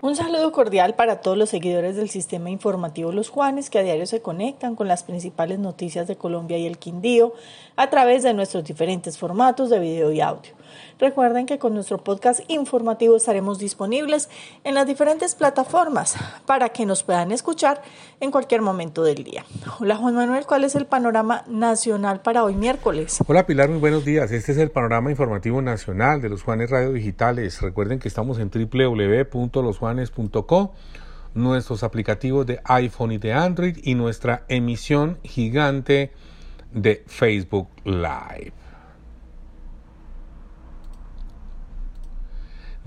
Un saludo cordial para todos los seguidores del sistema informativo Los Juanes que a diario se conectan con las principales noticias de Colombia y el Quindío a través de nuestros diferentes formatos de video y audio. Recuerden que con nuestro podcast informativo estaremos disponibles en las diferentes plataformas para que nos puedan escuchar en cualquier momento del día. Hola Juan Manuel, ¿cuál es el panorama nacional para hoy miércoles? Hola Pilar, muy buenos días. Este es el panorama informativo nacional de los Juanes Radio Digitales. Recuerden que estamos en www.losjuanes.co nuestros aplicativos de iPhone y de Android y nuestra emisión gigante de Facebook Live.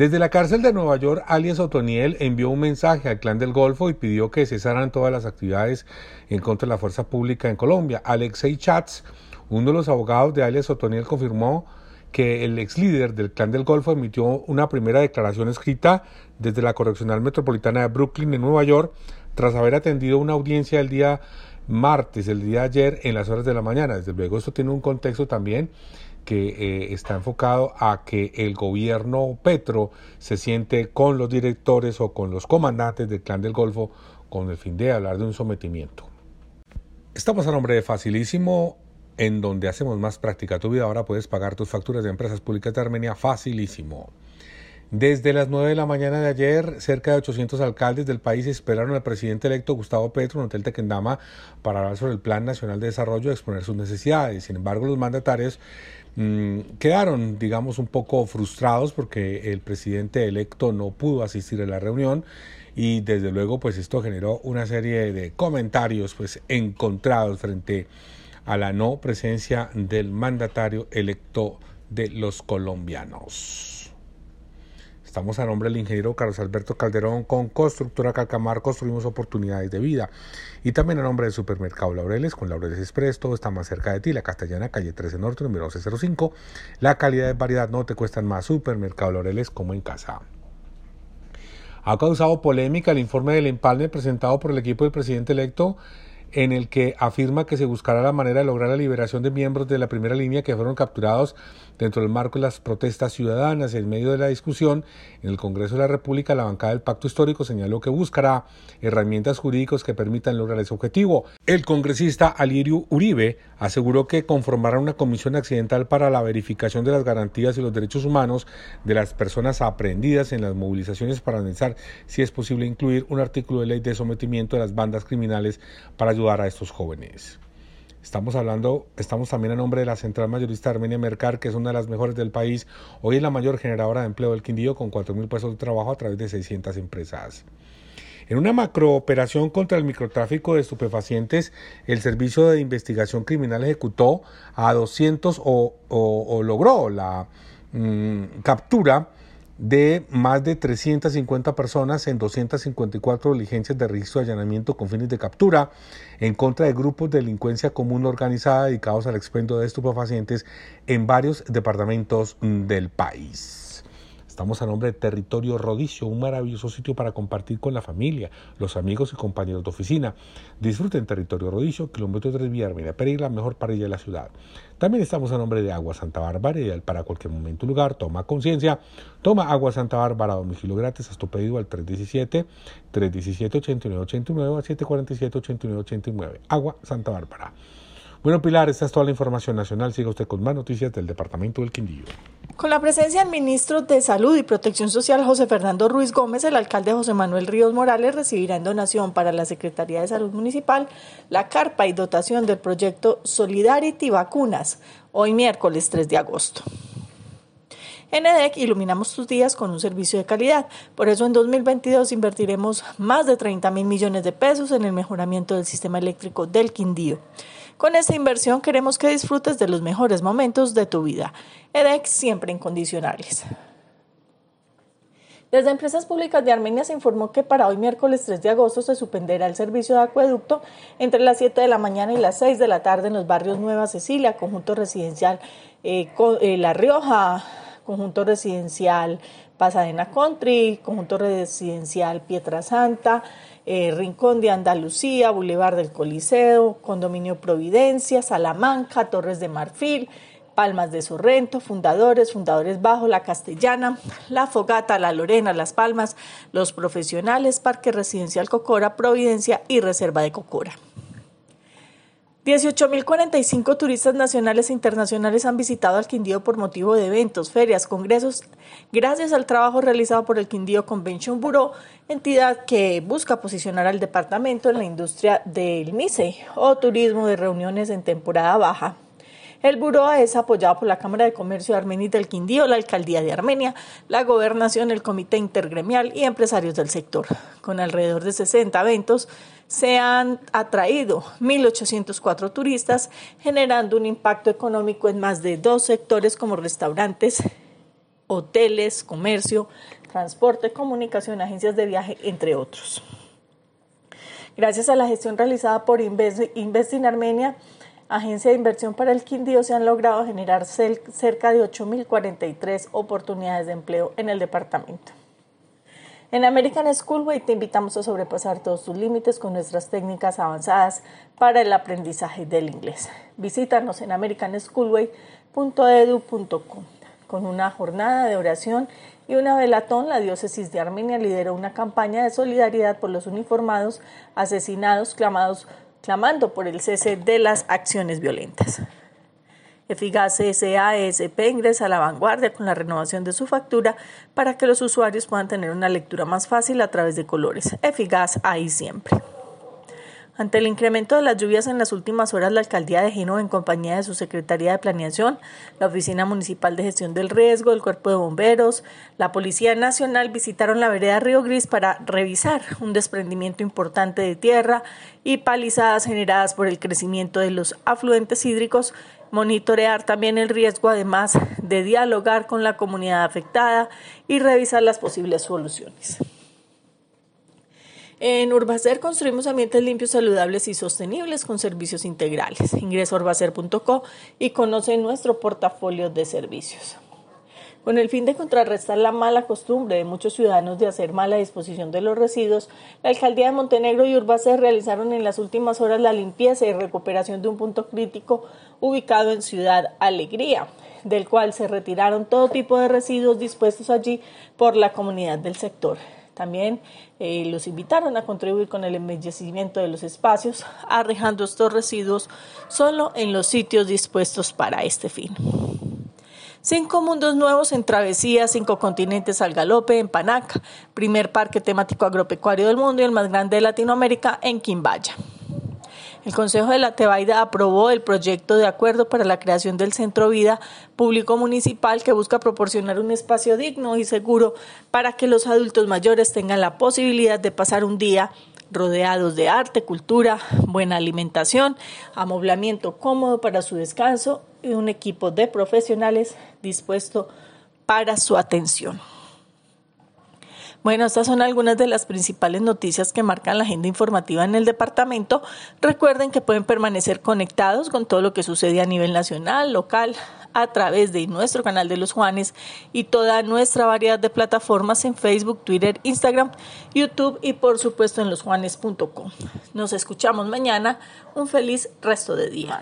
Desde la cárcel de Nueva York, alias Otoniel envió un mensaje al clan del Golfo y pidió que cesaran todas las actividades en contra de la fuerza pública en Colombia. Alexei Chats, uno de los abogados de alias Otoniel, confirmó que el ex líder del clan del Golfo emitió una primera declaración escrita desde la Correccional Metropolitana de Brooklyn en Nueva York tras haber atendido una audiencia el día martes, el día de ayer, en las horas de la mañana. Desde luego esto tiene un contexto también que eh, está enfocado a que el gobierno Petro se siente con los directores o con los comandantes del clan del Golfo con el fin de hablar de un sometimiento. Estamos a nombre de Facilísimo, en donde hacemos más práctica tu vida. Ahora puedes pagar tus facturas de empresas públicas de Armenia facilísimo. Desde las 9 de la mañana de ayer, cerca de 800 alcaldes del país esperaron al presidente electo Gustavo Petro en Hotel Tequendama para hablar sobre el Plan Nacional de Desarrollo y exponer sus necesidades. Sin embargo, los mandatarios quedaron, digamos, un poco frustrados porque el presidente electo no pudo asistir a la reunión y desde luego pues esto generó una serie de comentarios pues encontrados frente a la no presencia del mandatario electo de los colombianos. Estamos a nombre del ingeniero Carlos Alberto Calderón con Constructora Calcamar, construimos oportunidades de vida. Y también a nombre del Supermercado Laureles con Laureles Express, todo está más cerca de ti, la Castellana, calle 13 Norte, número 1105. La calidad de variedad no te cuestan más, Supermercado Laureles como en casa. Ha causado polémica el informe del empalme presentado por el equipo del presidente electo en el que afirma que se buscará la manera de lograr la liberación de miembros de la primera línea que fueron capturados dentro del marco de las protestas ciudadanas. En medio de la discusión en el Congreso de la República, la bancada del Pacto Histórico señaló que buscará herramientas jurídicas que permitan lograr ese objetivo. El congresista Alirio Uribe aseguró que conformará una comisión accidental para la verificación de las garantías y los derechos humanos de las personas aprehendidas en las movilizaciones para analizar si es posible incluir un artículo de ley de sometimiento de las bandas criminales para ayudar a estos jóvenes. Estamos hablando, estamos también a nombre de la Central Mayorista Armenia Mercar, que es una de las mejores del país. Hoy es la mayor generadora de empleo del Quindío con 4.000 puestos de trabajo a través de 600 empresas. En una macrooperación contra el microtráfico de estupefacientes, el Servicio de Investigación Criminal ejecutó a 200 o, logró la mm, captura de más de 350 personas en 254 diligencias de registro de allanamiento con fines de captura en contra de grupos de delincuencia común organizada dedicados al expendio de estupefacientes en varios departamentos del país. Estamos a nombre de Territorio Rodicio, un maravilloso sitio para compartir con la familia, los amigos y compañeros de oficina. Disfruten Territorio Rodicio, kilómetro 3 Vía Armenia Pereira, mejor parrilla de la ciudad. También estamos a nombre de Agua Santa Bárbara, ideal para cualquier momento y lugar. Toma conciencia, toma Agua Santa Bárbara domicilio gratis, haz tu pedido al 317 317 8989 a 747 8989. Agua Santa Bárbara. Bueno, Pilar, esta es toda la información nacional. Siga usted con más noticias del Departamento del Quindío. Con la presencia del ministro de Salud y Protección Social, José Fernando Ruiz Gómez, el alcalde José Manuel Ríos Morales recibirá en donación para la Secretaría de Salud Municipal la carpa y dotación del proyecto Solidarity Vacunas, hoy miércoles 3 de agosto. En EDEC iluminamos tus días con un servicio de calidad. Por eso en 2022 invertiremos más de 30 mil millones de pesos en el mejoramiento del sistema eléctrico del Quindío. Con esta inversión queremos que disfrutes de los mejores momentos de tu vida. EDEX siempre incondicionales. Desde Empresas Públicas de Armenia se informó que para hoy miércoles 3 de agosto se suspenderá el servicio de acueducto entre las 7 de la mañana y las 6 de la tarde en los barrios Nueva Cecilia, conjunto residencial eh, eh, La Rioja, conjunto residencial Pasadena Country, conjunto residencial Pietra Santa, eh, Rincón de Andalucía, Boulevard del Coliseo, Condominio Providencia, Salamanca, Torres de Marfil, Palmas de Sorrento, Fundadores, Fundadores Bajo, La Castellana, La Fogata, La Lorena, Las Palmas, Los Profesionales, Parque Residencial Cocora, Providencia y Reserva de Cocora. 18.045 turistas nacionales e internacionales han visitado al Quindío por motivo de eventos, ferias, congresos, gracias al trabajo realizado por el Quindío Convention Bureau, entidad que busca posicionar al departamento en la industria del MICE o turismo de reuniones en temporada baja. El buró es apoyado por la Cámara de Comercio Armenia del Quindío, la Alcaldía de Armenia, la Gobernación, el Comité Intergremial y empresarios del sector. Con alrededor de 60 eventos, se han atraído 1.804 turistas, generando un impacto económico en más de dos sectores como restaurantes, hoteles, comercio, transporte, comunicación, agencias de viaje, entre otros. Gracias a la gestión realizada por Invest, in Armenia, Agencia de Inversión para el Quindío se han logrado generar cerca de 8.043 oportunidades de empleo en el departamento. En American Schoolway te invitamos a sobrepasar todos tus límites con nuestras técnicas avanzadas para el aprendizaje del inglés. Visítanos en americanschoolway.edu.com. Con una jornada de oración y una velatón, la diócesis de Armenia lideró una campaña de solidaridad por los uniformados asesinados, clamados clamando por el cese de las acciones violentas. Eficaz SASP ingresa a la vanguardia con la renovación de su factura para que los usuarios puedan tener una lectura más fácil a través de colores. Eficaz ahí siempre. Ante el incremento de las lluvias en las últimas horas, la alcaldía de Génova, en compañía de su Secretaría de Planeación, la Oficina Municipal de Gestión del Riesgo, el Cuerpo de Bomberos, la Policía Nacional, visitaron la vereda Río Gris para revisar un desprendimiento importante de tierra y palizadas generadas por el crecimiento de los afluentes hídricos, monitorear también el riesgo, además de dialogar con la comunidad afectada y revisar las posibles soluciones. En Urbacer construimos ambientes limpios, saludables y sostenibles con servicios integrales. Ingresa a urbacer.co y conoce nuestro portafolio de servicios. Con el fin de contrarrestar la mala costumbre de muchos ciudadanos de hacer mala disposición de los residuos, la alcaldía de Montenegro y Urbacer realizaron en las últimas horas la limpieza y recuperación de un punto crítico ubicado en Ciudad Alegría, del cual se retiraron todo tipo de residuos dispuestos allí por la comunidad del sector. También eh, los invitaron a contribuir con el embellecimiento de los espacios, arrejando estos residuos solo en los sitios dispuestos para este fin. Cinco mundos nuevos en travesía, cinco continentes al galope en Panaca, primer parque temático agropecuario del mundo y el más grande de Latinoamérica en Quimbaya. El Consejo de la Tebaida aprobó el proyecto de acuerdo para la creación del Centro Vida Público Municipal que busca proporcionar un espacio digno y seguro para que los adultos mayores tengan la posibilidad de pasar un día rodeados de arte, cultura, buena alimentación, amoblamiento cómodo para su descanso y un equipo de profesionales dispuesto para su atención. Bueno, estas son algunas de las principales noticias que marcan la agenda informativa en el departamento. Recuerden que pueden permanecer conectados con todo lo que sucede a nivel nacional, local, a través de nuestro canal de los Juanes y toda nuestra variedad de plataformas en Facebook, Twitter, Instagram, YouTube y por supuesto en losjuanes.com. Nos escuchamos mañana. Un feliz resto de día.